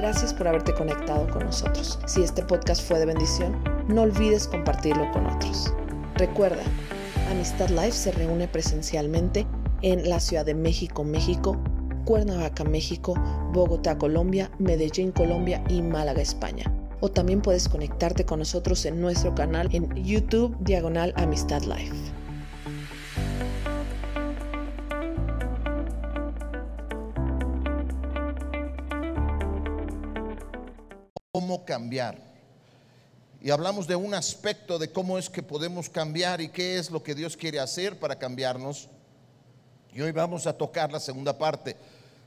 Gracias por haberte conectado con nosotros. Si este podcast fue de bendición, no olvides compartirlo con otros. Recuerda, Amistad Life se reúne presencialmente en la Ciudad de México, México, Cuernavaca, México, Bogotá, Colombia, Medellín, Colombia y Málaga, España. O también puedes conectarte con nosotros en nuestro canal en YouTube Diagonal Amistad Life. Y hablamos de un aspecto de cómo es que podemos cambiar y qué es lo que Dios quiere hacer para cambiarnos. Y hoy vamos a tocar la segunda parte.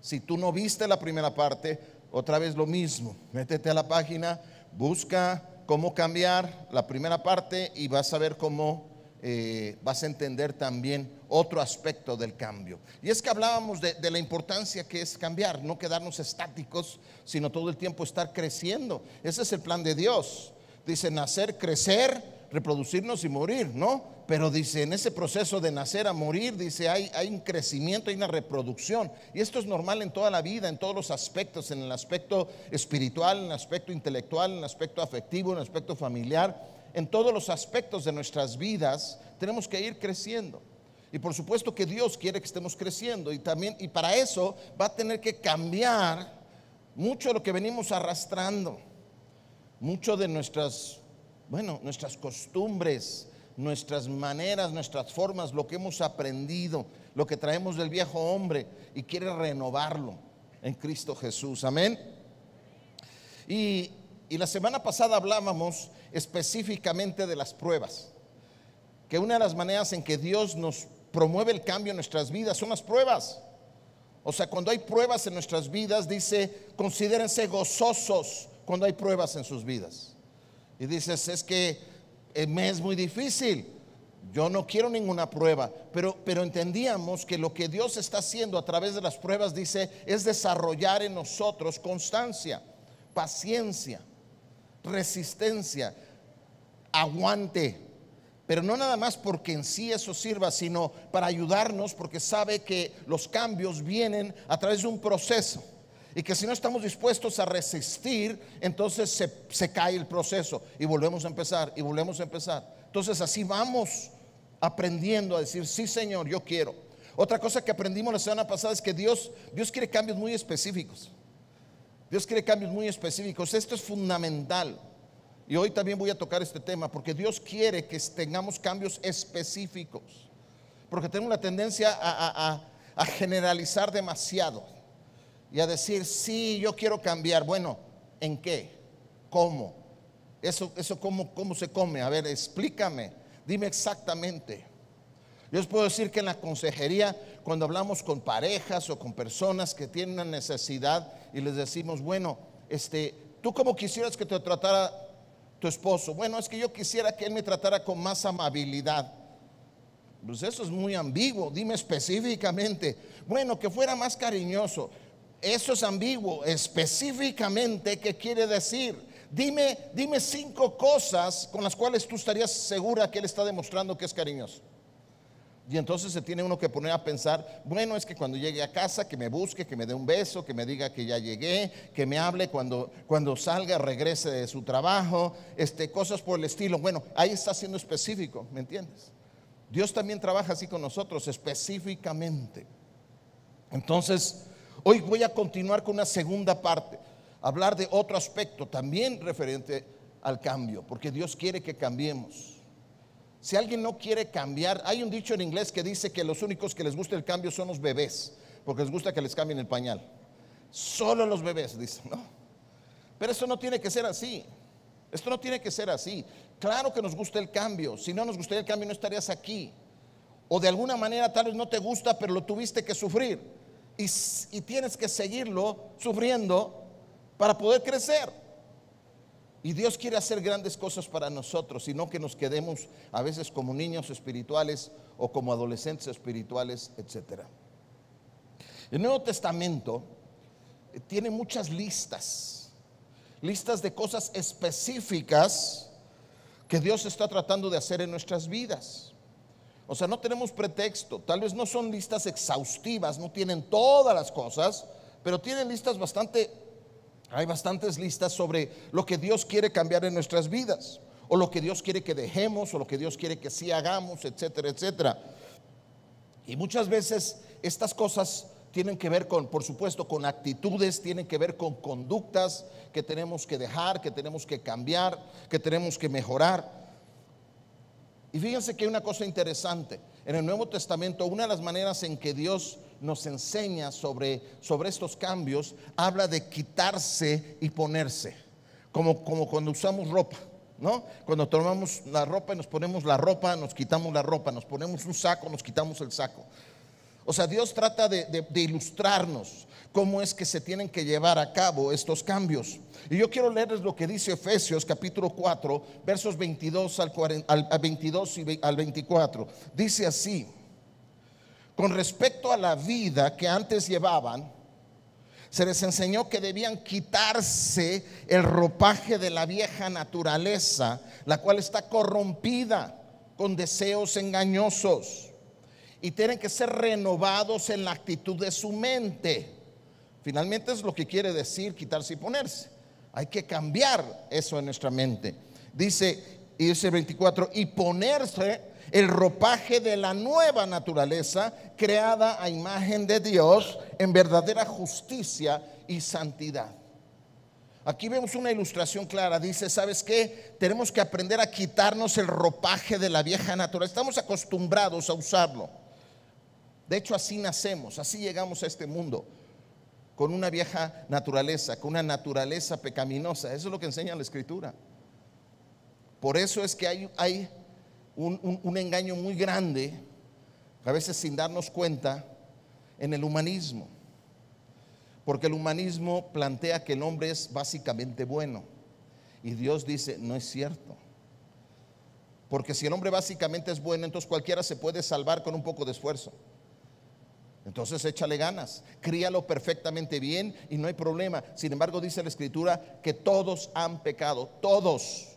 Si tú no viste la primera parte, otra vez lo mismo. Métete a la página, busca cómo cambiar la primera parte y vas a ver cómo eh, vas a entender también otro aspecto del cambio. Y es que hablábamos de, de, la importancia que es cambiar, no quedarnos estáticos, sino todo el tiempo estar creciendo. Ese es el plan de Dios. Dice nacer, crecer, reproducirnos y morir, ¿no? Pero dice, en ese proceso de nacer a morir, dice, hay, hay un crecimiento, hay una reproducción. Y esto es normal en toda la vida, en todos los aspectos, en el aspecto espiritual, en el aspecto intelectual, en el aspecto afectivo, en el aspecto familiar en todos los aspectos de nuestras vidas tenemos que ir creciendo. Y por supuesto que Dios quiere que estemos creciendo y también y para eso va a tener que cambiar mucho de lo que venimos arrastrando. Mucho de nuestras bueno, nuestras costumbres, nuestras maneras, nuestras formas, lo que hemos aprendido, lo que traemos del viejo hombre y quiere renovarlo en Cristo Jesús. Amén. Y, y la semana pasada hablábamos específicamente de las pruebas. Que una de las maneras en que Dios nos promueve el cambio en nuestras vidas son las pruebas. O sea, cuando hay pruebas en nuestras vidas, dice, considérense gozosos cuando hay pruebas en sus vidas. Y dices, es que me es muy difícil. Yo no quiero ninguna prueba, pero, pero entendíamos que lo que Dios está haciendo a través de las pruebas, dice, es desarrollar en nosotros constancia, paciencia, resistencia, aguante. Pero no nada más porque en sí eso sirva, sino para ayudarnos porque sabe que los cambios vienen a través de un proceso. Y que si no estamos dispuestos a resistir, entonces se, se, cae el proceso y volvemos a empezar y volvemos a empezar. Entonces así vamos aprendiendo a decir, sí Señor, yo quiero. Otra cosa que aprendimos la semana pasada es que Dios, Dios quiere cambios muy específicos. Dios quiere cambios muy específicos. Esto es fundamental. Y hoy también voy a tocar este tema porque Dios quiere que tengamos cambios específicos. Porque tenemos la tendencia a, a, generalizar demasiado y a decir, sí, yo quiero cambiar. Bueno, ¿en qué? ¿Cómo? Eso, eso cómo, cómo se come. A ver, explícame. Dime exactamente. Yo les puedo decir que en la consejería, cuando hablamos con parejas o con personas que tienen una necesidad y les decimos, bueno, este, ¿tú cómo quisieras que te tratara tu esposo? Bueno, es que yo quisiera que él me tratara con más amabilidad. Pues eso es muy ambiguo. Dime específicamente. Bueno, que fuera más cariñoso. Eso es ambiguo. Específicamente, ¿qué quiere decir? Dime, dime cinco cosas con las cuales tú estarías segura que él está demostrando que es cariñoso. Y entonces se tiene uno que poner a pensar, bueno, es que cuando llegue a casa, que me busque, que me dé un beso, que me diga que ya llegué, que me hable cuando, cuando salga, regrese de su trabajo, este, cosas por el estilo. Bueno, ahí está siendo específico, ¿me entiendes? Dios también trabaja así con nosotros, específicamente. Entonces, hoy voy a continuar con una segunda parte, hablar de otro aspecto también referente al cambio, porque Dios quiere que cambiemos. Si alguien no quiere cambiar, hay un dicho en inglés que dice que los únicos que les gusta el cambio son los bebés, porque les gusta que les cambien el pañal. Solo los bebés, dicen, ¿no? Pero eso no tiene que ser así. Esto no tiene que ser así. Claro que nos gusta el cambio. Si no nos gustaría el cambio, no estarías aquí. O de alguna manera tal vez no te gusta, pero lo tuviste que sufrir. Y tienes que seguirlo sufriendo para poder crecer. Y Dios quiere hacer grandes cosas para nosotros, sino que nos quedemos a veces como niños espirituales o como adolescentes espirituales, etc. El Nuevo Testamento eh, tiene muchas listas, listas de cosas específicas que Dios está tratando de hacer en nuestras vidas. O sea, no tenemos pretexto, tal vez no son listas exhaustivas, no tienen todas las cosas, pero tienen listas bastante Hay bastantes listas sobre lo que Dios quiere cambiar en nuestras vidas, o lo que Dios quiere que dejemos, o lo que Dios quiere que sí hagamos, etcétera, etcétera. Y muchas veces estas cosas tienen que ver con, por supuesto, con actitudes, tienen que ver con conductas que tenemos que dejar, que tenemos que cambiar, que tenemos que mejorar. Y fíjense que hay una cosa interesante. En el Nuevo Testamento, una de las maneras en que Dios nos enseña sobre, sobre estos cambios, habla de quitarse y ponerse, como, como cuando usamos ropa. ¿No? Cuando tomamos la ropa y nos ponemos la ropa, nos quitamos la ropa, nos ponemos un saco, nos quitamos el saco. O sea, Dios trata de, ilustrarnos cómo es que se tienen que llevar a cabo estos cambios. Y yo quiero leerles lo que dice Efesios capítulo 4, versos 22 al, 40, al 22 y al 24. Dice así, con respecto a la vida que antes llevaban, se les enseñó que debían quitarse el ropaje de la vieja naturaleza, la cual está corrompida con deseos engañosos, y tienen que ser renovados en la actitud de su mente. Finalmente es lo que quiere decir quitarse y ponerse. Hay que cambiar eso en nuestra mente. Dice, y dice 24, y ponerse el ropaje de la nueva naturaleza creada a imagen de Dios en verdadera justicia y santidad. Aquí vemos una ilustración clara. Dice, ¿sabes qué? Tenemos que aprender a quitarnos el ropaje de la vieja naturaleza. Estamos acostumbrados a usarlo. De hecho, así nacemos, así llegamos a este mundo, con una vieja naturaleza, con una naturaleza pecaminosa. Eso es lo que enseña la escritura. Por eso es que hay, hay un, engaño muy grande, a veces sin darnos cuenta, en el humanismo. Porque el humanismo plantea que el hombre es básicamente bueno. Y Dios dice, no es cierto. Porque si el hombre básicamente es bueno, entonces cualquiera se puede salvar con un poco de esfuerzo. Entonces échale ganas, críalo perfectamente bien y no hay problema. Sin embargo, dice la escritura que todos han pecado, todos,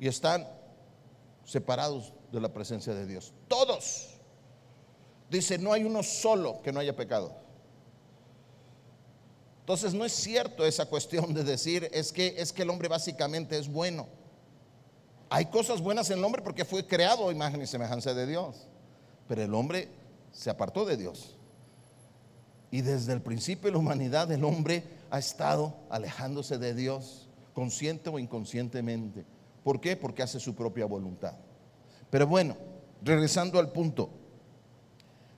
y están separados de la presencia de Dios. Todos. Dice, no hay uno solo que no haya pecado. Entonces no es cierto esa cuestión de decir es que es que el hombre básicamente es bueno. Hay cosas buenas en el hombre porque fue creado imagen y semejanza de Dios. Pero el hombre se apartó de Dios. Y desde el principio de la humanidad el hombre ha estado alejándose de Dios, consciente o inconscientemente. ¿Por qué? Porque hace su propia voluntad. Pero bueno, regresando al punto.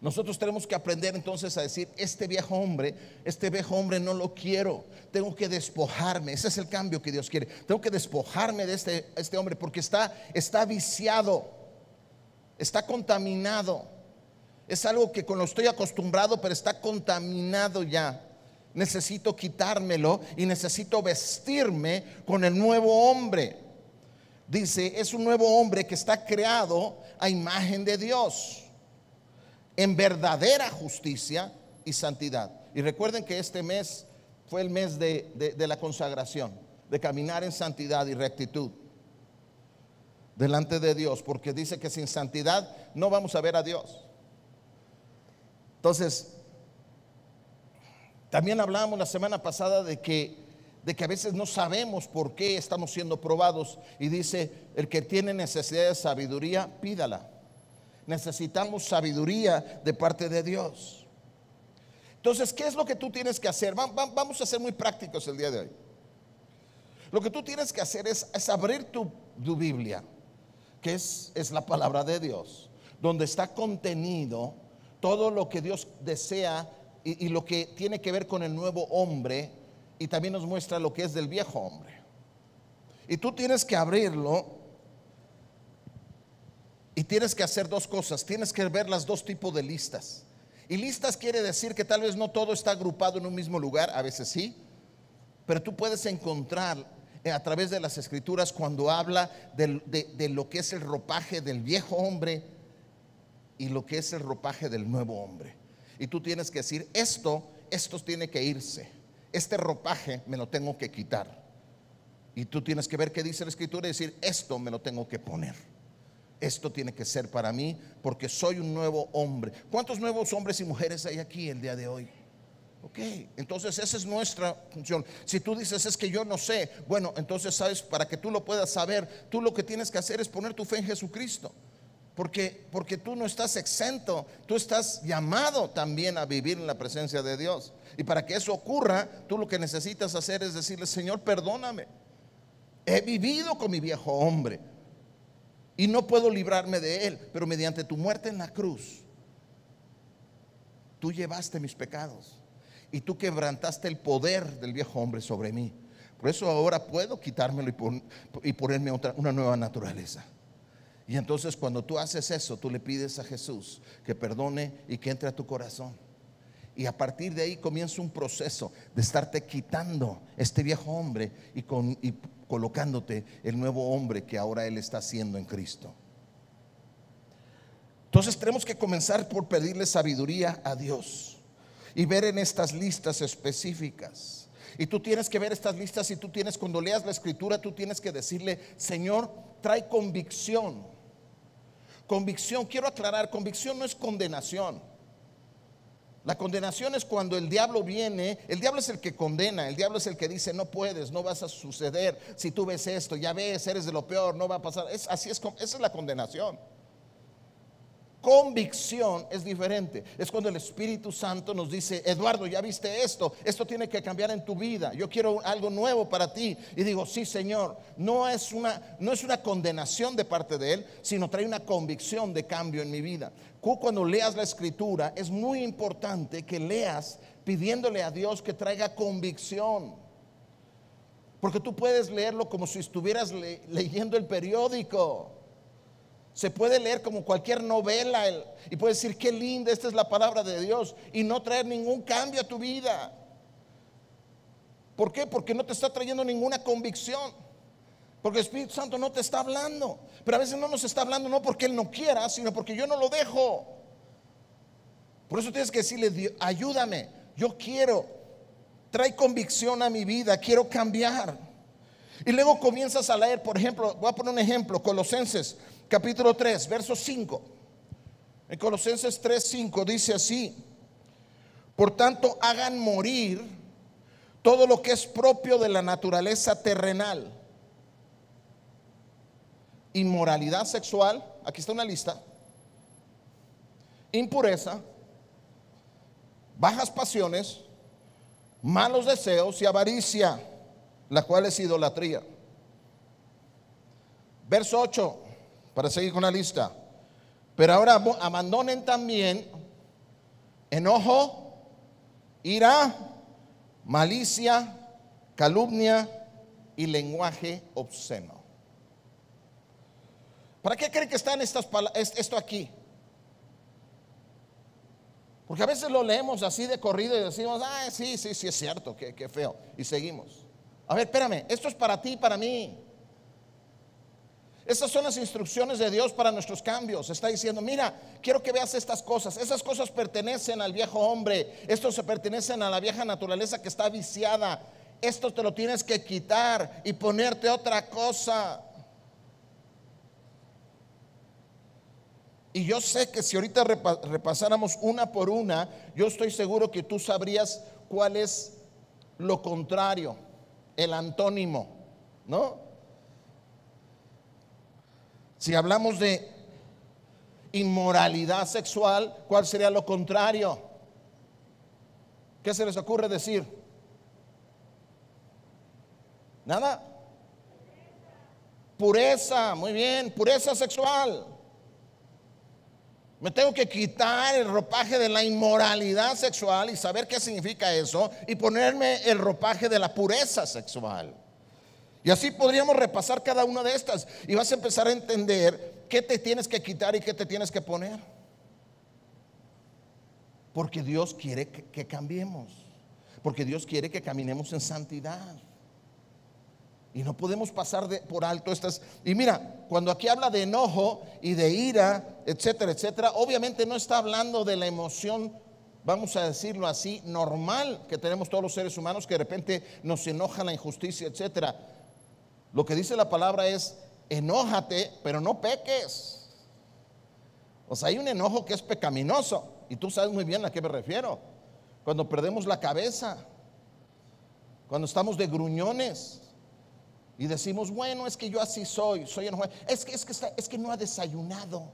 Nosotros tenemos que aprender entonces a decir, este viejo hombre, este viejo hombre no lo quiero, tengo que despojarme, ese es el cambio que Dios quiere, tengo que despojarme de este, este hombre porque está, está viciado, está contaminado, es algo que con lo estoy acostumbrado, pero está contaminado ya. Necesito quitármelo y necesito vestirme con el nuevo hombre dice, es un nuevo hombre que está creado a imagen de Dios, en verdadera justicia y santidad. Y recuerden que este mes fue el mes de, la consagración, de caminar en santidad y rectitud delante de Dios, porque dice que sin santidad no vamos a ver a Dios. Entonces, también hablábamos la semana pasada de que de que a veces no sabemos por qué estamos siendo probados. Y dice, el que tiene necesidad de sabiduría, pídala. Necesitamos sabiduría de parte de Dios. Entonces, ¿qué es lo que tú tienes que hacer? Vamos a ser muy prácticos el día de hoy. Lo que tú tienes que hacer es, abrir tu, Biblia, que es, es la palabra de Dios, donde está contenido todo lo que Dios desea y lo que tiene que ver con el nuevo hombre y también nos muestra lo que es del viejo hombre. Y tú tienes que abrirlo y tienes que hacer dos cosas. Tienes que ver las dos tipos de listas. Y listas quiere decir que tal vez no todo está agrupado en un mismo lugar, a veces sí, pero tú puedes encontrar eh, a través de las escrituras cuando habla de, de, lo que es el ropaje del viejo hombre y lo que es el ropaje del nuevo hombre. Y tú tienes que decir, esto, esto tiene que irse este ropaje me lo tengo que quitar. Y tú tienes que ver qué dice la escritura y decir, esto me lo tengo que poner. Esto tiene que ser para mí porque soy un nuevo hombre. ¿Cuántos nuevos hombres y mujeres hay aquí el día de hoy? Ok, entonces esa es nuestra función. Si tú dices es que yo no sé, bueno, entonces sabes, para que tú lo puedas saber, tú lo que tienes que hacer es poner tu fe en Jesucristo. Porque, porque tú no estás exento, tú estás llamado también a vivir en la presencia de Dios. Y para que eso ocurra, tú lo que necesitas hacer es decirle, Señor, perdóname. He vivido con mi viejo hombre y no puedo librarme de él, pero mediante tu muerte en la cruz, tú llevaste mis pecados y tú quebrantaste el poder del viejo hombre sobre mí. Por eso ahora puedo quitármelo y, ponerme otra, una nueva naturaleza. Y entonces cuando tú haces eso, tú le pides a Jesús que perdone y que entre a tu corazón. Y a partir de ahí comienza un proceso de estarte quitando este viejo hombre y, colocándote el nuevo hombre que ahora Él está haciendo en Cristo. Entonces tenemos que comenzar por pedirle sabiduría a Dios y ver en estas listas específicas. Y tú tienes que ver estas listas y tú tienes, cuando leas la escritura, tú tienes que decirle, Señor, trae convicción. Convicción, quiero aclarar, convicción no es condenación. La condenación es cuando el diablo viene, el diablo es el que condena, el diablo es el que dice, no puedes, no vas a suceder, si tú ves esto, ya ves, eres de lo peor, no va a pasar. Así es, esa es la condenación. Convicción es diferente. Es cuando el Espíritu Santo nos dice, Eduardo, ya viste esto, esto tiene que cambiar en tu vida. Yo quiero algo nuevo para ti. Y digo, sí, Señor, no es una, no es una condenación de parte de Él, sino trae una convicción de cambio en mi vida. Cuando leas la escritura, es muy importante que leas pidiéndole a Dios que traiga convicción. Porque tú puedes leerlo como si estuvieras leyendo el periódico. Se puede leer como cualquier novela y puedes decir, qué linda, esta es la palabra de Dios y no traer ningún cambio a tu vida. ¿Por qué? Porque no te está trayendo ninguna convicción. Porque el Espíritu Santo no te está hablando. Pero a veces no nos está hablando no porque Él no quiera, sino porque yo no lo dejo. Por eso tienes que decirle, ayúdame, yo quiero, trae convicción a mi vida, quiero cambiar. Y luego comienzas a leer, por ejemplo, voy a poner un ejemplo, Colosenses capítulo 3, verso 5. En Colosenses 3, 5 dice así, por tanto hagan morir todo lo que es propio de la naturaleza terrenal. Inmoralidad sexual, aquí está una lista, impureza, bajas pasiones, malos deseos y avaricia, la cual es idolatría. Verso 8, para seguir con la lista. Pero ahora abandonen también enojo, ira, malicia, calumnia y lenguaje obsceno. ¿Para qué creen que están estas esto aquí? Porque a veces lo leemos así de corrido y decimos, ah, sí, sí, sí es cierto, qué, qué feo. Y seguimos. A ver, espérame, esto es para ti, para mí. Esas son las instrucciones de Dios para nuestros cambios. Está diciendo, mira, quiero que veas estas cosas. Esas cosas pertenecen al viejo hombre. Estos se pertenecen a la vieja naturaleza que está viciada. Esto te lo tienes que quitar y ponerte otra cosa. Y yo sé que si ahorita repasáramos una por una, yo estoy seguro que tú sabrías cuál es lo contrario, el antónimo, ¿no? Si hablamos de inmoralidad sexual, ¿cuál sería lo contrario? ¿Qué se les ocurre decir? Nada. Pureza, muy bien, pureza sexual. Me tengo que quitar el ropaje de la inmoralidad sexual y saber qué significa eso y ponerme el ropaje de la pureza sexual. Y así podríamos repasar cada una de estas y vas a empezar a entender qué te tienes que quitar y qué te tienes que poner. Porque Dios quiere que, cambiemos. Porque Dios quiere que caminemos en santidad. Y no podemos pasar por alto estas. Y mira, cuando aquí habla de enojo y de ira, etcétera, etcétera, obviamente no está hablando de la emoción, vamos a decirlo así, normal que tenemos todos los seres humanos, que de repente nos enoja la injusticia, etcétera. Lo que dice la palabra es, enójate, pero no peques. O sea, hay un enojo que es pecaminoso, y tú sabes muy bien a qué me refiero. cuando perdemos la cabeza, cuando estamos de gruñones y decimos, bueno, es que yo así soy, soy enojado. Es que, es que, es que no ha desayunado.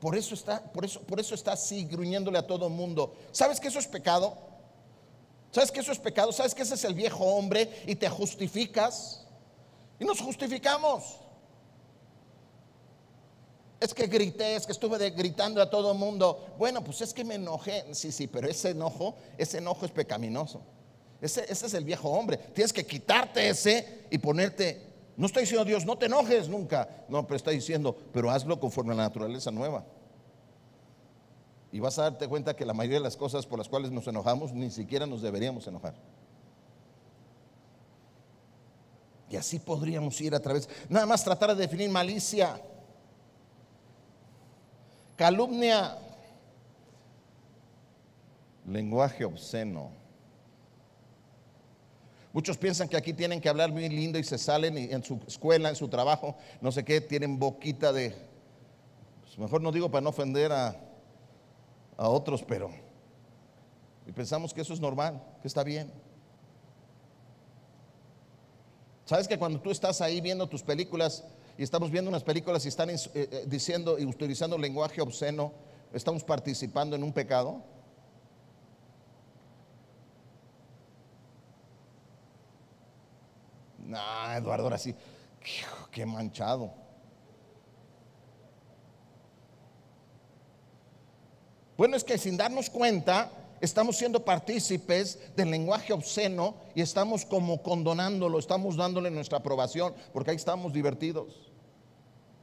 Por eso, está, por, eso, por eso está así, gruñéndole a todo mundo. ¿Sabes que eso es pecado? ¿Sabes que eso es pecado? ¿Sabes que ese es el viejo hombre y te justificas? Y nos justificamos. Es que grité, es que estuve gritando a todo el mundo. Bueno, pues es que me enojé. Sí, sí, pero ese enojo, ese enojo es pecaminoso. Ese, ese es el viejo hombre. Tienes que quitarte ese y ponerte. No estoy diciendo Dios, no te enojes nunca. No, pero está diciendo, pero hazlo conforme a la naturaleza nueva. Y vas a darte cuenta que la mayoría de las cosas por las cuales nos enojamos ni siquiera nos deberíamos enojar. Y así podríamos ir a través. Nada más tratar de definir malicia calumnia, lenguaje obsceno. Muchos piensan que aquí tienen que hablar muy lindo y se salen y en su escuela, en su trabajo, no sé qué, tienen boquita de... Pues mejor no digo para no ofender a, a otros, pero... Y pensamos que eso es normal, que está bien. ¿Sabes que cuando tú estás ahí viendo tus películas y estamos viendo unas películas y están eh, eh, diciendo y utilizando lenguaje obsceno, estamos participando en un pecado. No, Eduardo, ahora sí, qué manchado. Bueno, es que sin darnos cuenta, estamos siendo partícipes del lenguaje obsceno y estamos como condonándolo, estamos dándole nuestra aprobación, porque ahí estamos divertidos.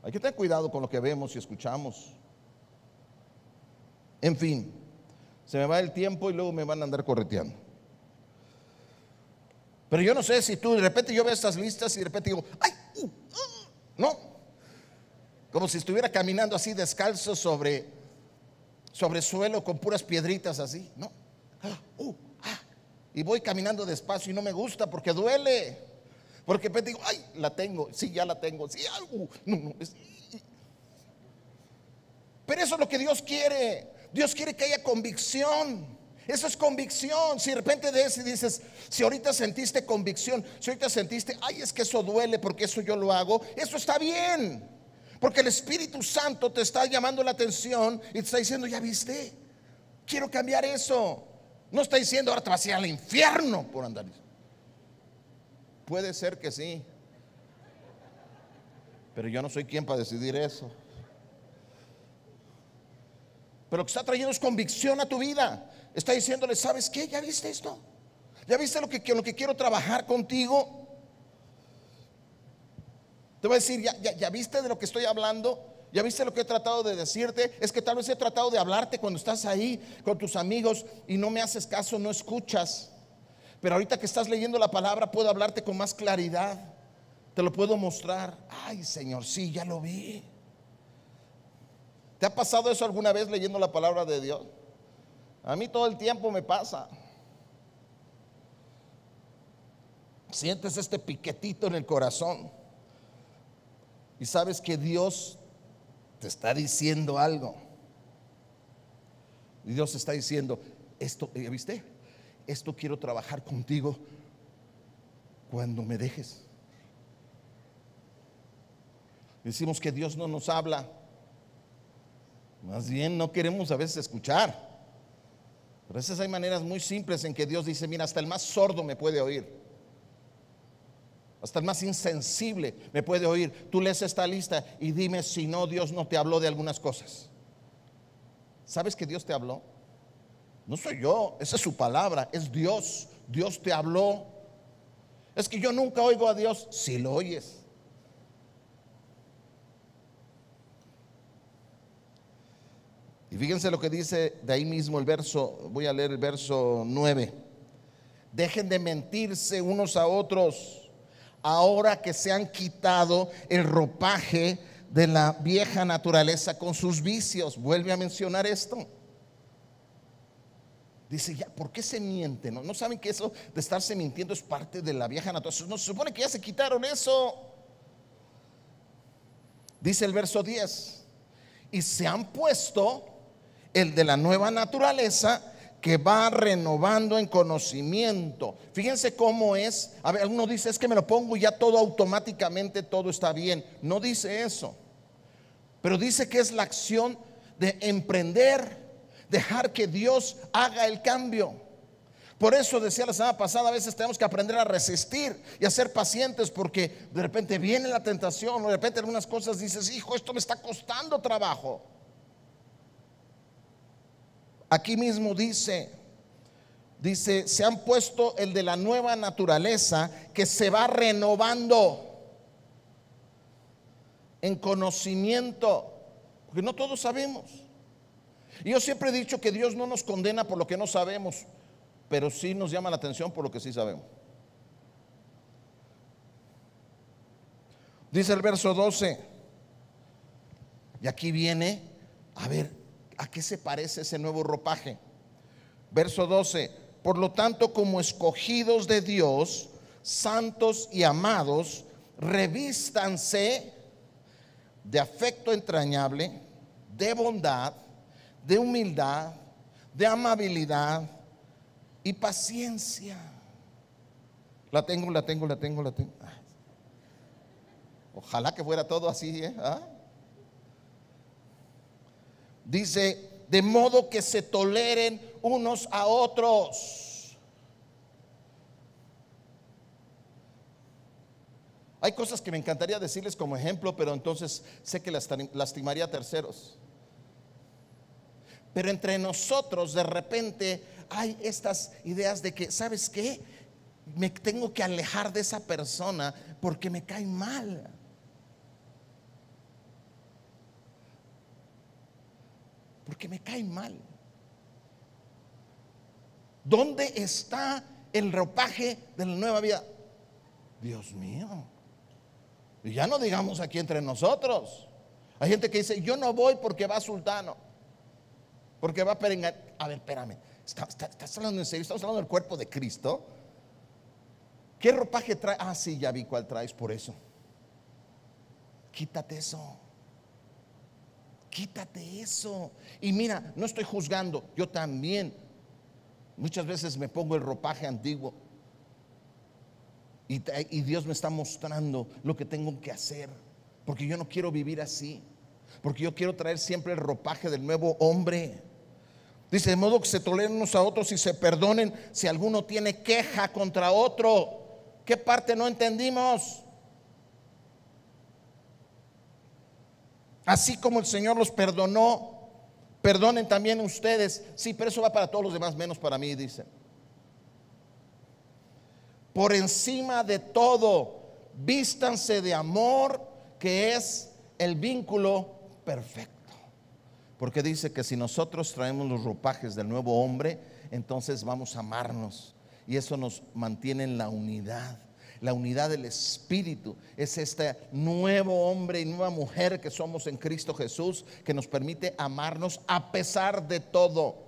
Hay que tener cuidado con lo que vemos y escuchamos. En fin, se me va el tiempo y luego me van a andar correteando. Pero yo no sé si tú de repente yo veo estas listas y de repente digo, ¡ay! Uh, uh", no. Como si estuviera caminando así descalzo sobre, sobre suelo con puras piedritas así, ¿no? Ah, uh, ah. Y voy caminando despacio y no me gusta porque duele. Porque pues digo, ay, la tengo, sí, ya la tengo, sí, algo. No, no, Pero eso es lo que Dios quiere. Dios quiere que haya convicción. Eso es convicción. Si de repente de eso dices, si ahorita sentiste convicción, si ahorita sentiste, ay, es que eso duele porque eso yo lo hago, eso está bien. Porque el Espíritu Santo te está llamando la atención y te está diciendo, ya viste, quiero cambiar eso. No está diciendo, ahora te vas a ir al infierno por andar. Puede ser que sí. Pero yo no soy quien para decidir eso. Pero lo que está trayendo es convicción a tu vida. Está diciéndole, ¿sabes qué? ¿Ya viste esto? ¿Ya viste lo que, lo que quiero trabajar contigo? Te voy a decir, ¿ya, viste de lo que estoy hablando? ¿Ya viste lo que he tratado de decirte? Es que tal vez he tratado de hablarte cuando estás ahí con tus amigos y no me haces caso, no escuchas. Pero ahorita que estás leyendo la palabra puedo hablarte con más claridad. Te lo puedo mostrar. Ay, Señor, sí, ya lo vi. ¿Te ha pasado eso alguna vez leyendo la palabra de Dios? A mí todo el tiempo me pasa. Sientes este piquetito en el corazón y sabes que Dios te está diciendo algo. Y Dios está diciendo, esto, ¿viste? esto quiero trabajar contigo cuando me dejes. Decimos que Dios no nos habla. Más bien no queremos a veces escuchar. Pero a veces hay maneras muy simples en que Dios dice, mira, hasta el más sordo me puede oír. Hasta el más insensible me puede oír. Tú lees esta lista y dime si no, Dios no te habló de algunas cosas. ¿Sabes que Dios te habló? No soy yo, esa es su palabra, es Dios. Dios te habló. Es que yo nunca oigo a Dios si lo oyes. Y fíjense lo que dice de ahí mismo el verso, voy a leer el verso 9. Dejen de mentirse unos a otros ahora que se han quitado el ropaje de la vieja naturaleza con sus vicios. Vuelve a mencionar esto. Dice, ya, ¿por qué se miente? ¿No? ¿No saben que eso de estarse mintiendo es parte de la vieja naturaleza? No se supone que ya se quitaron eso. Dice el verso 10, y se han puesto el de la nueva naturaleza que va renovando en conocimiento. Fíjense cómo es. A ver, alguno dice, es que me lo pongo y ya todo automáticamente, todo está bien. No dice eso. Pero dice que es la acción de emprender, dejar que Dios haga el cambio. Por eso decía la semana pasada, a veces tenemos que aprender a resistir y a ser pacientes porque de repente viene la tentación o de repente algunas cosas dices, hijo, esto me está costando trabajo. Aquí mismo dice, dice, se han puesto el de la nueva naturaleza que se va renovando en conocimiento, porque no todos sabemos. Y yo siempre he dicho que Dios no nos condena por lo que no sabemos, pero sí nos llama la atención por lo que sí sabemos. Dice el verso 12, y aquí viene, a ver, ¿A qué se parece ese nuevo ropaje? Verso 12. Por lo tanto, como escogidos de Dios, santos y amados, revístanse de afecto entrañable, de bondad, de humildad, de amabilidad y paciencia. La tengo, la tengo, la tengo, la tengo. Ojalá que fuera todo así, ¿eh? ¿Ah? Dice, de modo que se toleren unos a otros. Hay cosas que me encantaría decirles como ejemplo, pero entonces sé que lastimaría a terceros. Pero entre nosotros de repente hay estas ideas de que, ¿sabes qué? Me tengo que alejar de esa persona porque me cae mal. Porque me cae mal. ¿Dónde está el ropaje de la nueva vida? Dios mío. Y ya no digamos aquí entre nosotros. Hay gente que dice, yo no voy porque va sultano. Porque va perengar. A ver, espérame. ¿Estás hablando en serio? ¿Estamos hablando del cuerpo de Cristo? ¿Qué ropaje trae? Ah, sí, ya vi cuál traes por eso. Quítate eso. Quítate eso. Y mira, no estoy juzgando, yo también. Muchas veces me pongo el ropaje antiguo. Y, Dios me está mostrando lo que tengo que hacer. Porque yo no quiero vivir así. Porque yo quiero traer siempre el ropaje del nuevo hombre. Dice, de modo que se toleren unos a otros y se perdonen si alguno tiene queja contra otro. ¿Qué parte no entendimos? Así como el Señor los perdonó, perdonen también ustedes. Sí, pero eso va para todos los demás, menos para mí, dice. Por encima de todo, vístanse de amor, que es el vínculo perfecto. Porque dice que si nosotros traemos los ropajes del nuevo hombre, entonces vamos a amarnos. Y eso nos mantiene en la unidad la unidad del Espíritu. Es este nuevo hombre y nueva mujer que somos en Cristo Jesús que nos permite amarnos a pesar de todo.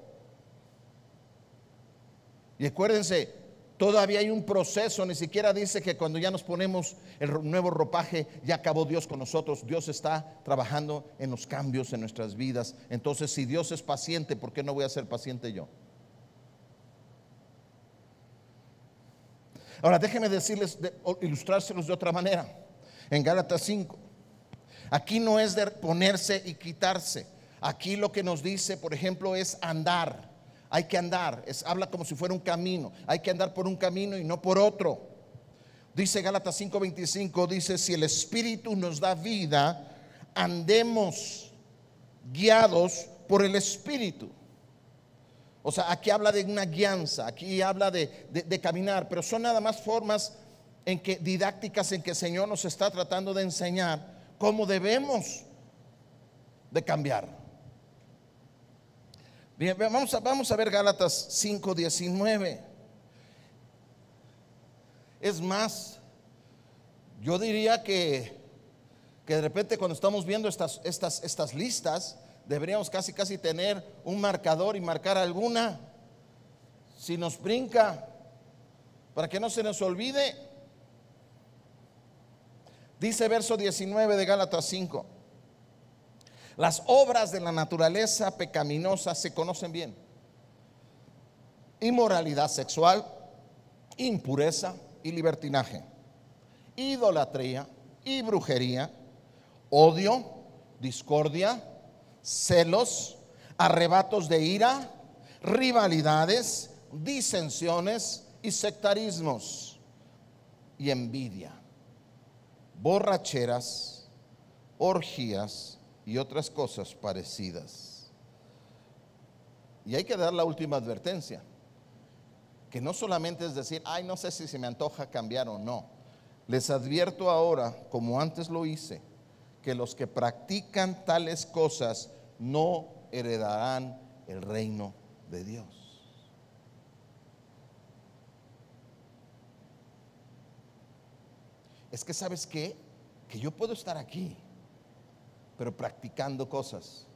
Y acuérdense, todavía hay un proceso, ni siquiera dice que cuando ya nos ponemos el nuevo ropaje, ya acabó Dios con nosotros. Dios está trabajando en los cambios en nuestras vidas. Entonces, si Dios es paciente, ¿por qué no voy a ser paciente yo? Ahora déjenme decirles, ilustrárselos de otra manera. En Gálatas 5, aquí no es de ponerse y quitarse. Aquí lo que nos dice, por ejemplo, es andar. Hay que andar. Es, habla como si fuera un camino. Hay que andar por un camino y no por otro. Dice Gálatas 5:25, dice, si el Espíritu nos da vida, andemos guiados por el Espíritu. O sea, aquí habla de una guianza, aquí habla de, caminar, pero son nada más formas en que didácticas en que el Señor nos está tratando de enseñar cómo debemos de cambiar. Bien, vamos a, vamos a ver Gálatas 5:19. Es más, yo diría que, que de repente cuando estamos viendo estas, estas, estas listas, deberíamos casi casi tener un marcador y marcar alguna. Si nos brinca, para que no se nos olvide. Dice verso 19 de Gálatas 5. Las obras de la naturaleza pecaminosa se conocen bien. Inmoralidad sexual, impureza y libertinaje, idolatría y brujería, odio, discordia, celos, arrebatos de ira, rivalidades, disensiones y sectarismos y envidia, borracheras, orgías y otras cosas parecidas. Y hay que dar la última advertencia, que no solamente es decir, ay, no sé si se me antoja cambiar o no. Les advierto ahora, como antes lo hice, que los que practican tales cosas no heredarán el reino de Dios. Es que sabes qué? Que yo puedo estar aquí, pero practicando cosas.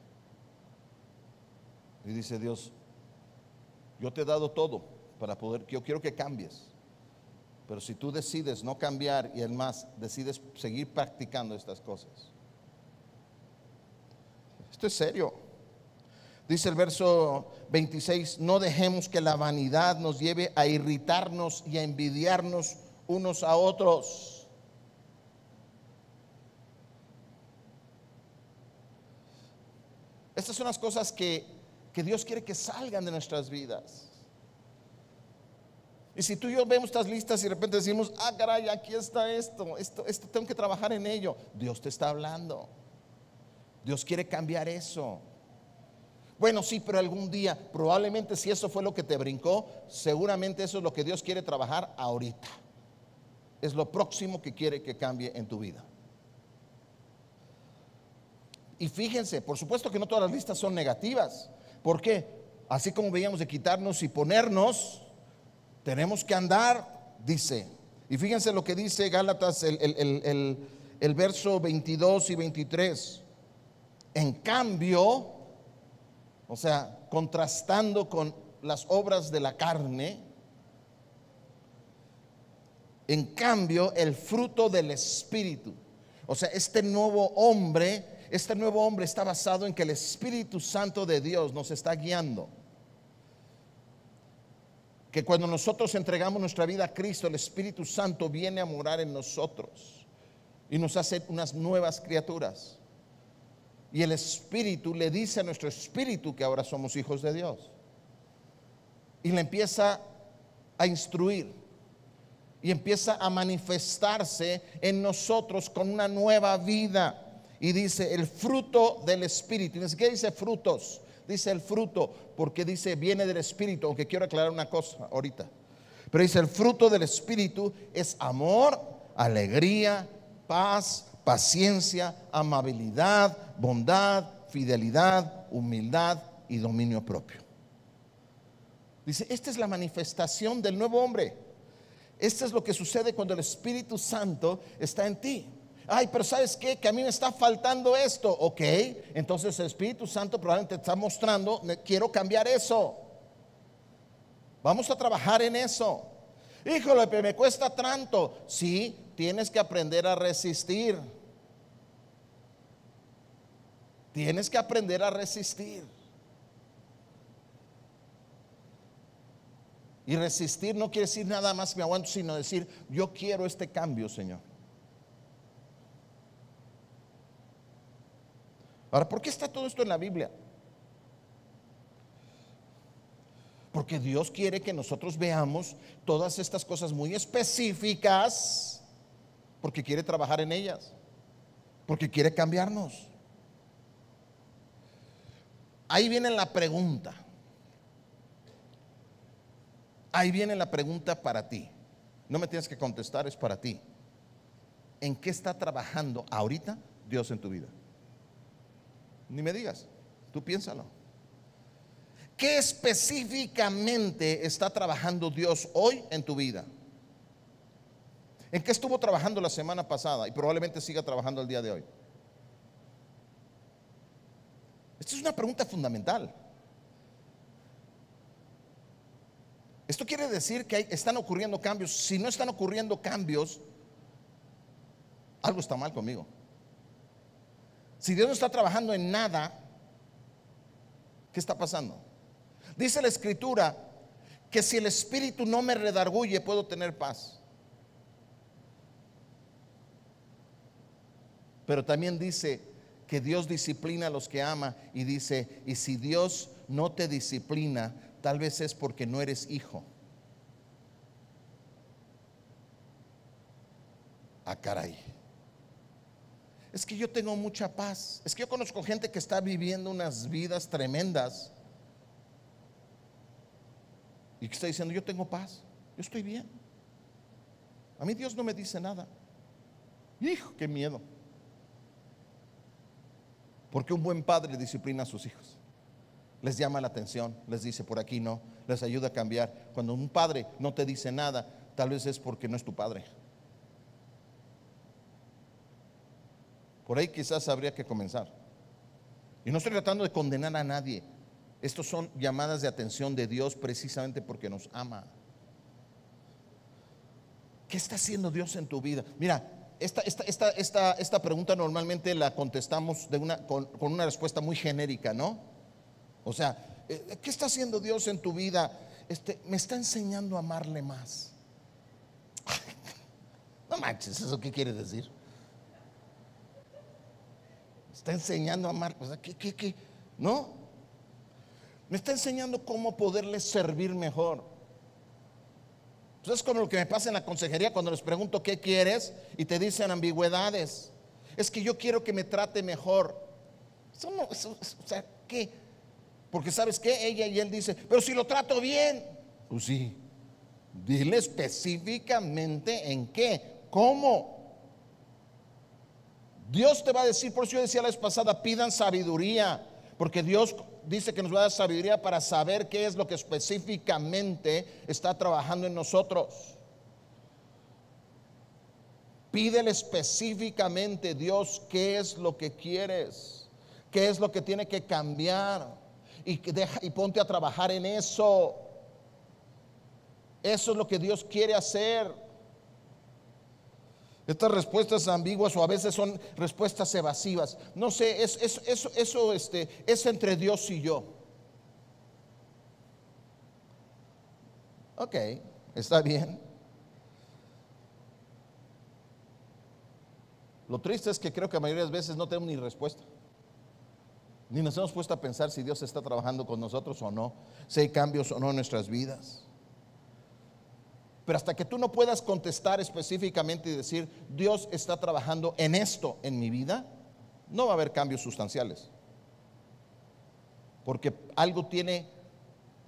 Y dice Dios, yo te he dado todo para poder, yo quiero que cambies. Pero si tú decides no cambiar y además decides seguir practicando estas cosas, es serio. Dice el verso 26, no dejemos que la vanidad nos lleve a irritarnos y a envidiarnos unos a otros. Estas son las cosas que, que Dios quiere que salgan de nuestras vidas. Y si tú y yo vemos estas listas y de repente decimos, ah, caray, aquí está esto, esto, esto tengo que trabajar en ello, Dios te está hablando. Dios quiere cambiar eso. Bueno, sí, pero algún día, probablemente si eso fue lo que te brincó, seguramente eso es lo que Dios quiere trabajar ahorita. Es lo próximo que quiere que cambie en tu vida. Y fíjense, por supuesto que no todas las listas son negativas. ¿Por qué? Así como veíamos de quitarnos y ponernos, tenemos que andar, dice. Y fíjense lo que dice Gálatas, el, el, verso 22 y 23. En cambio, o sea, contrastando con las obras de la carne, en cambio, el fruto del Espíritu. O sea, este nuevo hombre, este nuevo hombre está basado en que el Espíritu Santo de Dios nos está guiando. Que cuando nosotros entregamos nuestra vida a Cristo, el Espíritu Santo viene a morar en nosotros y nos hace unas nuevas criaturas. Y el Espíritu le dice a nuestro espíritu que ahora somos hijos de Dios. Y le empieza a instruir. Y empieza a manifestarse en nosotros con una nueva vida. Y dice el fruto del Espíritu. Y qué dice frutos. Dice el fruto porque dice viene del Espíritu. Aunque quiero aclarar una cosa ahorita. Pero dice el fruto del Espíritu es amor, alegría, paz, paciencia, amabilidad, bondad, fidelidad, humildad y dominio propio. Dice, esta es la manifestación del nuevo hombre. Esto es lo que sucede cuando el Espíritu Santo está en ti. Ay, pero ¿sabes qué? Que a mí me está faltando esto. Ok, entonces el Espíritu Santo probablemente te está mostrando, quiero cambiar eso. Vamos a trabajar en eso. Híjole, pero me cuesta tanto. Sí, tienes que aprender a resistir. Tienes que aprender a resistir. Y resistir no quiere decir nada más me aguanto, sino decir, yo quiero este cambio, Señor. Ahora, ¿por qué está todo esto en la Biblia? Porque Dios quiere que nosotros veamos todas estas cosas muy específicas, porque quiere trabajar en ellas, porque quiere cambiarnos. Ahí viene la pregunta. Ahí viene la pregunta para ti. No me tienes que contestar, es para ti. ¿En qué está trabajando ahorita Dios en tu vida? Ni me digas, tú piénsalo. ¿Qué específicamente está trabajando Dios hoy en tu vida? ¿En qué estuvo trabajando la semana pasada y probablemente siga trabajando el día de hoy? Esta es una pregunta fundamental. Esto quiere decir que están ocurriendo cambios. Si no están ocurriendo cambios, algo está mal conmigo. Si Dios no está trabajando en nada, ¿qué está pasando? Dice la escritura que si el espíritu no me redarguye, puedo tener paz. Pero también dice que Dios disciplina a los que ama y dice, y si Dios no te disciplina, tal vez es porque no eres hijo. Ah, caray. Es que yo tengo mucha paz. Es que yo conozco gente que está viviendo unas vidas tremendas y que está diciendo, yo tengo paz, yo estoy bien. A mí Dios no me dice nada. Hijo, qué miedo. Porque un buen padre disciplina a sus hijos. Les llama la atención, les dice por aquí no, les ayuda a cambiar. Cuando un padre no te dice nada, tal vez es porque no es tu padre. Por ahí quizás habría que comenzar. Y no estoy tratando de condenar a nadie. Estos son llamadas de atención de Dios precisamente porque nos ama. ¿Qué está haciendo Dios en tu vida? Mira, esta, esta, esta, esta pregunta normalmente la contestamos de una, con, una respuesta muy genérica, ¿no? O sea, eh, ¿qué está haciendo Dios en tu vida? Este, me está enseñando a amarle más. No manches, ¿eso qué quiere decir? Está enseñando a amar. ¿qué, qué, qué? ¿No? Me está enseñando cómo poderle servir mejor. Pues es como lo que me pasa en la consejería cuando les pregunto qué quieres y te dicen ambigüedades. Es que yo quiero que me trate mejor. O sea, ¿qué? Porque sabes qué, ella y él dice, pero si lo trato bien. Pues sí, dile específicamente en qué, cómo. Dios te va a decir, por eso yo decía la vez pasada, pidan sabiduría, porque Dios dice que nos va a dar sabiduría para saber qué es lo que específicamente está trabajando en nosotros. Pídele específicamente, Dios, qué es lo que quieres, qué es lo que tiene que cambiar y, deja, y ponte a trabajar en eso. Eso es lo que Dios quiere hacer. Estas respuestas ambiguas o a veces son respuestas evasivas. No sé, es, eso, eso este, es entre Dios y yo. Ok, está bien. Lo triste es que creo que a mayoría de las veces no tenemos ni respuesta. Ni nos hemos puesto a pensar si Dios está trabajando con nosotros o no, si hay cambios o no en nuestras vidas. Pero hasta que tú no puedas contestar específicamente y decir, Dios está trabajando en esto en mi vida, no va a haber cambios sustanciales. Porque algo tiene,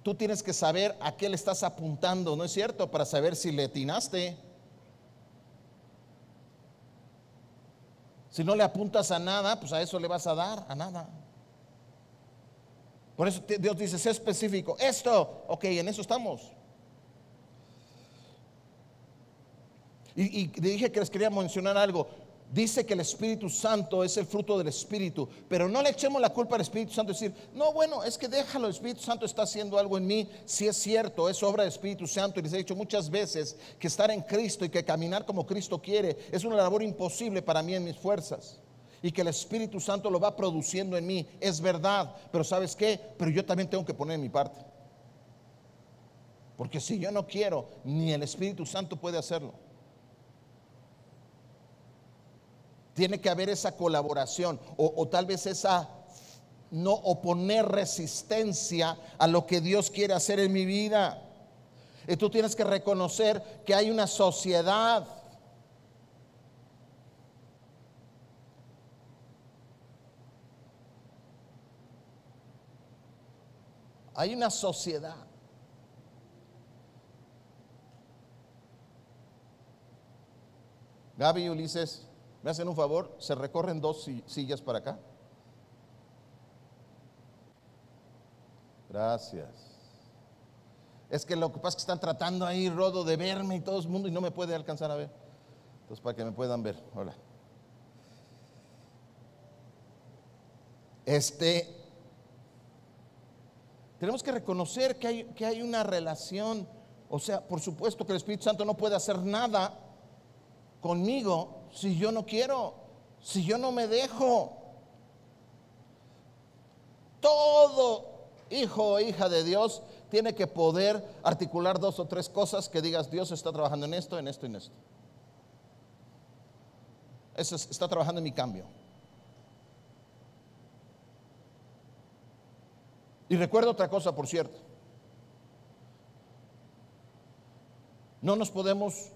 tú tienes que saber a qué le estás apuntando, ¿no es cierto? Para saber si le atinaste. Si no le apuntas a nada, pues a eso le vas a dar, a nada. Por eso Dios dice, sé específico. Esto, ok, en eso estamos. Y, dije que les quería mencionar algo. Dice que el Espíritu Santo es el fruto del Espíritu, pero no le echemos la culpa al Espíritu Santo y decir, no, bueno, es que déjalo, el Espíritu Santo está haciendo algo en mí, si es cierto, es obra del Espíritu Santo. Y les he dicho muchas veces que estar en Cristo y que caminar como Cristo quiere es una labor imposible para mí en mis fuerzas. Y que el Espíritu Santo lo va produciendo en mí, es verdad, pero ¿sabes qué? Pero yo también tengo que poner mi parte. Porque si yo no quiero, ni el Espíritu Santo puede hacerlo. Tiene que haber esa colaboración o, tal vez esa no oponer resistencia a lo que Dios quiere hacer en mi vida. Y tú tienes que reconocer que hay una sociedad. Hay una sociedad. Gaby Ulises, ¿Me hacen un favor? ¿Se recorren dos sillas para acá? Gracias. Es que lo que pasa es que están tratando ahí, Rodo, de verme y todo el mundo y no me puede alcanzar a ver. Entonces, para que me puedan ver. Hola. Este, tenemos que reconocer que hay, que hay una relación. O sea, por supuesto que el Espíritu Santo no puede hacer nada conmigo si yo no quiero, si yo no me dejo. todo hijo o hija de Dios tiene que poder articular dos o tres cosas que digas, Dios está trabajando en esto, en esto y en esto. Eso está trabajando en mi cambio. Y recuerdo otra cosa, por cierto. No nos podemos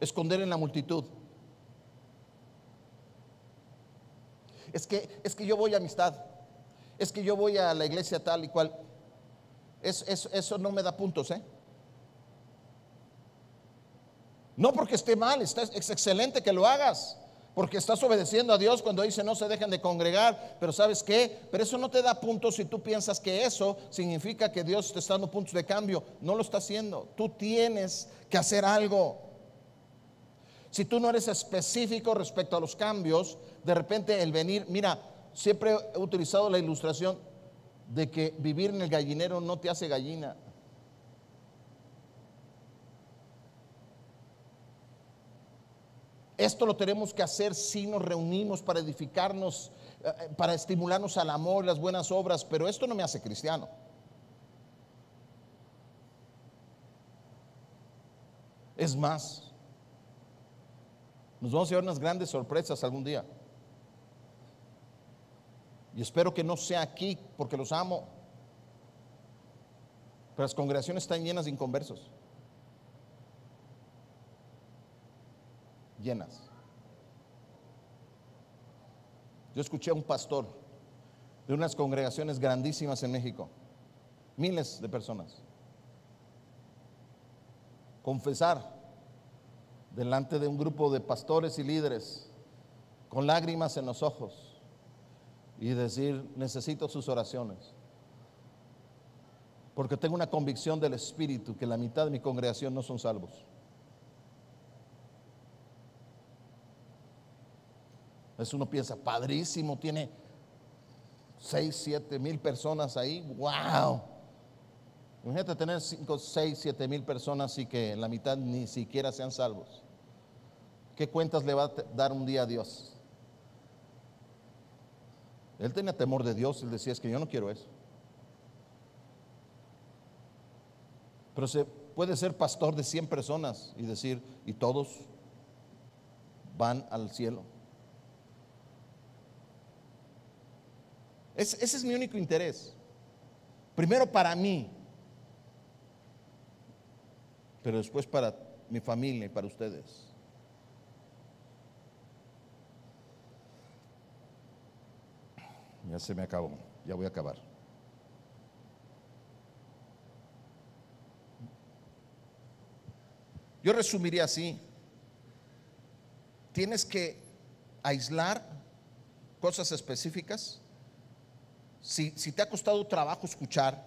esconder en la multitud. Es que, es que yo voy a amistad. Es que yo voy a la iglesia tal y cual. eso no me da puntos, ¿eh? No porque esté mal, es excelente que lo hagas. Porque estás obedeciendo a Dios cuando dice no se dejen de congregar, pero ¿sabes qué? Pero eso no te da puntos si tú piensas que eso significa que Dios te está dando puntos de cambio. No lo está haciendo. Tú tienes que hacer algo. Si tú no eres específico respecto a los cambios, de repente el venir, mira, siempre he utilizado la ilustración de que vivir en el gallinero no te hace gallina. Esto lo tenemos que hacer si nos reunimos para edificarnos, eh, eh, para estimularnos al amor, las buenas obras, pero esto no me hace cristiano. Es más, nos vamos a llevar unas grandes sorpresas algún día. Y espero que no sea aquí porque los amo. Pero las congregaciones están llenas de inconversos. Llenas. Yo escuché a un pastor de unas congregaciones grandísimas en México, miles de personas, confesar delante de un grupo de pastores y líderes con lágrimas en los ojos y decir, necesito sus oraciones. Porque tengo una convicción del Espíritu que la mitad de mi congregación no son salvos. Eso uno piensa, padrísimo, tiene 6, 7 mil personas ahí. ¡Wow! Imagínate tener 5, 6, 7 mil personas y que la mitad ni siquiera sean salvos. ¿Qué cuentas le va a dar un día a Dios? Él tenía temor de Dios, él decía, es que yo no quiero eso. Pero se puede ser pastor de 100 personas y decir, y todos van al cielo. ese es mi único interés. Primero para mí, pero después para mi familia y para ustedes. Ya se me acabó, ya voy a acabar. Yo resumiría así. Tienes que aislar cosas específicas. Si, si, te ha costado trabajo escuchar,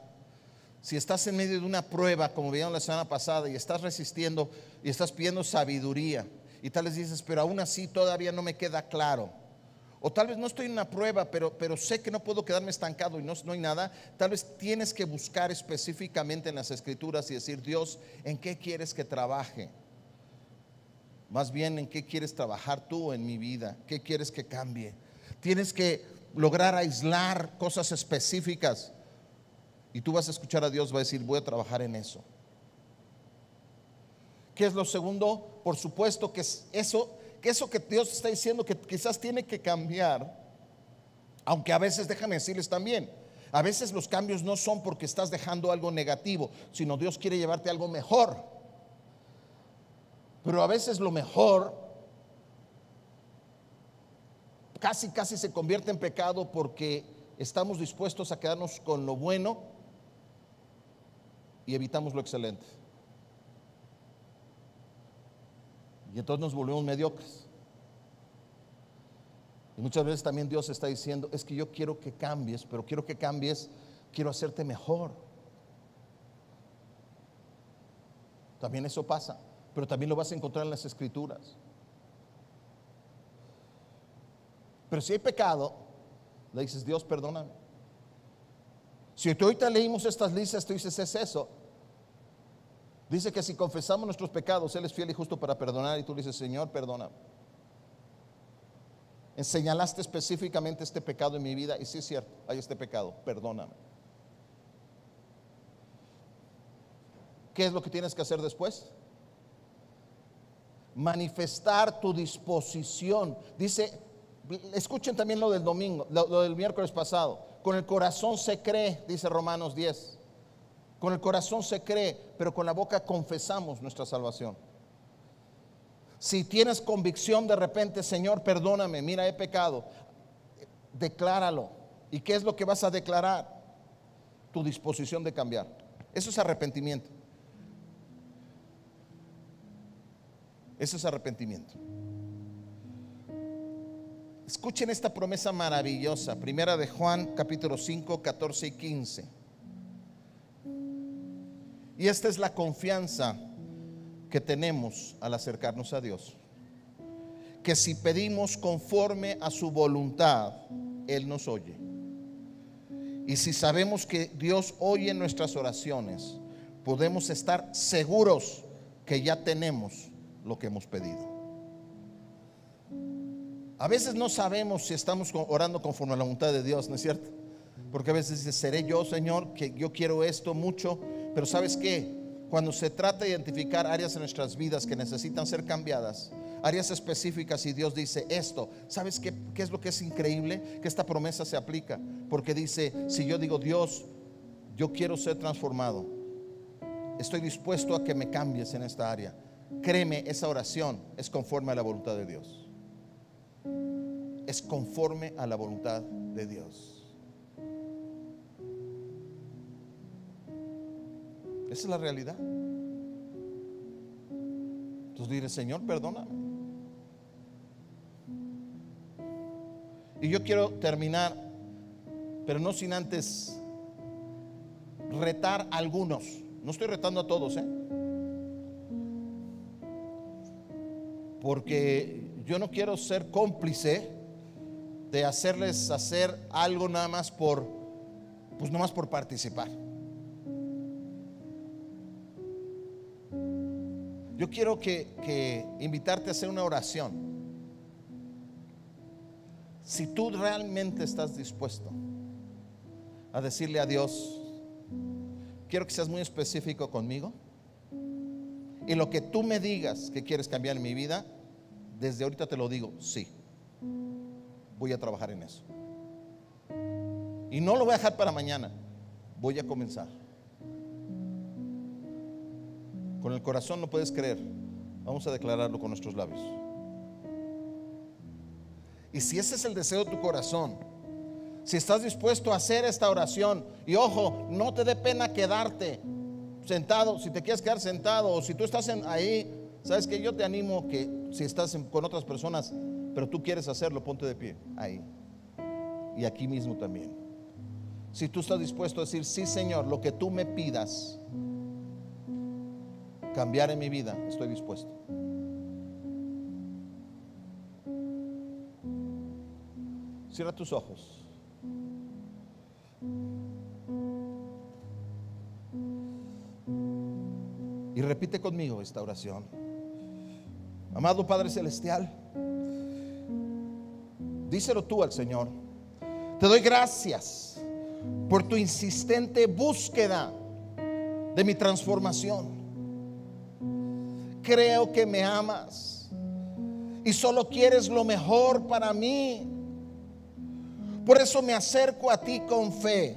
si estás en medio de una prueba, como vieron la semana pasada, y estás resistiendo y estás pidiendo sabiduría, y tal vez dices, pero aún así todavía no me queda claro. O tal vez no estoy en una prueba, pero, pero sé que no puedo quedarme estancado y no, no hay nada. Tal vez tienes que buscar específicamente en las escrituras y decir, Dios, ¿en qué quieres que trabaje? Más bien, ¿en qué quieres trabajar tú en mi vida? ¿Qué quieres que cambie? Tienes que lograr aislar cosas específicas. Y tú vas a escuchar a Dios, va a decir, voy a trabajar en eso. ¿Qué es lo segundo? Por supuesto que es eso eso que Dios está diciendo que quizás tiene que cambiar, aunque a veces déjame decirles también, a veces los cambios no son porque estás dejando algo negativo, sino Dios quiere llevarte algo mejor. Pero a veces lo mejor casi, casi se convierte en pecado porque estamos dispuestos a quedarnos con lo bueno y evitamos lo excelente. Y entonces nos volvemos mediocres. Y muchas veces también Dios está diciendo, es que yo quiero que cambies, pero quiero que cambies, quiero hacerte mejor. También eso pasa, pero también lo vas a encontrar en las escrituras. Pero si hay pecado, le dices, Dios, perdóname. Si ahorita leímos estas listas, tú dices, es eso. Dice que si confesamos nuestros pecados, Él es fiel y justo para perdonar y tú le dices, Señor, perdona. señalaste específicamente este pecado en mi vida y sí es cierto, hay este pecado, perdóname. ¿Qué es lo que tienes que hacer después? Manifestar tu disposición. Dice, escuchen también lo del domingo, lo, del miércoles pasado. Con el corazón se cree, dice Romanos 10. Con el corazón se cree, pero con la boca confesamos nuestra salvación. Si tienes convicción de repente, Señor, perdóname, mira, he pecado, decláralo. ¿Y qué es lo que vas a declarar? Tu disposición de cambiar. Eso es arrepentimiento. Eso es arrepentimiento. Escuchen esta promesa maravillosa, primera de Juan capítulo 5, 14 y 15. Y esta es la confianza que tenemos al acercarnos a Dios. Que si pedimos conforme a su voluntad, Él nos oye. Y si sabemos que Dios oye nuestras oraciones, podemos estar seguros que ya tenemos lo que hemos pedido. A veces no sabemos si estamos orando conforme a la voluntad de Dios, ¿no es cierto? Porque a veces dice, seré yo, Señor, que yo quiero esto mucho, pero ¿sabes qué? Cuando se trata de identificar áreas en nuestras vidas que necesitan ser cambiadas, áreas específicas y Dios dice esto, ¿sabes qué, qué, es lo que es increíble? Que esta promesa se aplica, porque dice, si yo digo Dios, yo quiero ser transformado, estoy dispuesto a que me cambies en esta área. Créeme, esa oración es conforme a la voluntad de Dios. Es conforme a la voluntad de Dios. Esa es la realidad. Entonces diré, Señor, perdóname. Y yo quiero terminar, pero no sin antes retar a algunos. No estoy retando a todos, ¿eh? Porque yo no quiero ser cómplice de hacerles hacer algo nada más por, pues nada más por participar. Yo quiero que, invitarte a hacer una oración. Si tú realmente estás dispuesto a decirle a Dios, quiero que seas muy específico conmigo. Y lo que tú me digas que quieres cambiar en mi vida, desde ahorita te lo digo, sí. Voy a trabajar en eso. Y no lo voy a dejar para mañana. Voy a comenzar. Con el corazón no puedes creer. Vamos a declararlo con nuestros labios. Y si ese es el deseo de tu corazón, si estás dispuesto a hacer esta oración, y ojo, no te dé pena quedarte sentado, si te quieres quedar sentado, o si tú estás ahí, sabes que yo te animo que si estás con otras personas, pero tú quieres hacerlo, ponte de pie ahí. Y aquí mismo también. Si tú estás dispuesto a decir, sí Señor, lo que tú me pidas, cambiar en mi vida, estoy dispuesto. Cierra tus ojos. Y repite conmigo esta oración. Amado Padre Celestial, díselo tú al Señor. Te doy gracias por tu insistente búsqueda de mi transformación creo que me amas y solo quieres lo mejor para mí. Por eso me acerco a ti con fe,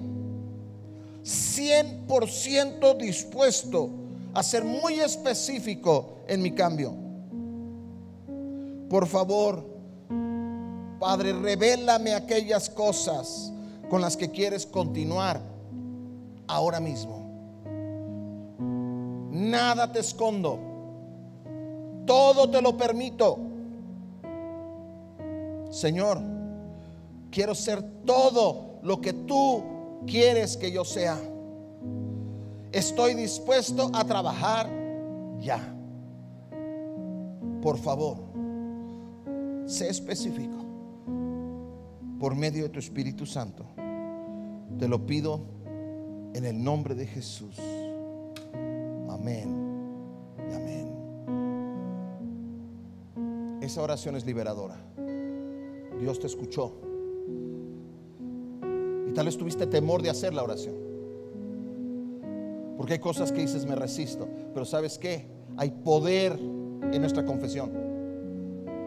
100% dispuesto a ser muy específico en mi cambio. Por favor, Padre, revélame aquellas cosas con las que quieres continuar ahora mismo. Nada te escondo todo te lo permito. Señor, quiero ser todo lo que tú quieres que yo sea. Estoy dispuesto a trabajar ya. Por favor, sé específico. Por medio de tu Espíritu Santo. Te lo pido en el nombre de Jesús. Amén. Esa oración es liberadora. Dios te escuchó. Y tal vez tuviste temor de hacer la oración. Porque hay cosas que dices, me resisto. Pero ¿sabes qué? Hay poder en nuestra confesión.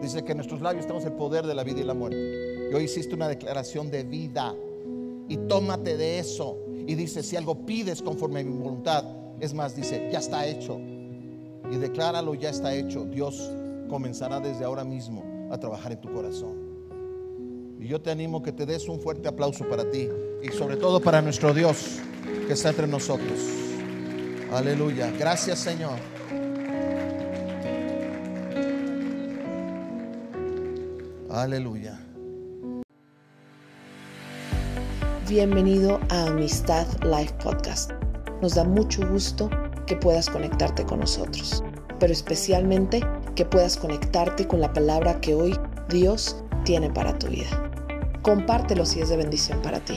Dice que en nuestros labios tenemos el poder de la vida y la muerte. Y hoy hiciste una declaración de vida. Y tómate de eso. Y dice, si algo pides conforme a mi voluntad, es más, dice, ya está hecho. Y decláralo, ya está hecho. Dios comenzará desde ahora mismo a trabajar en tu corazón. Y yo te animo que te des un fuerte aplauso para ti y sobre todo para nuestro Dios que está entre nosotros. Aleluya. Gracias Señor. Aleluya. Bienvenido a Amistad Life Podcast. Nos da mucho gusto que puedas conectarte con nosotros, pero especialmente que puedas conectarte con la palabra que hoy Dios tiene para tu vida. Compártelo si es de bendición para ti.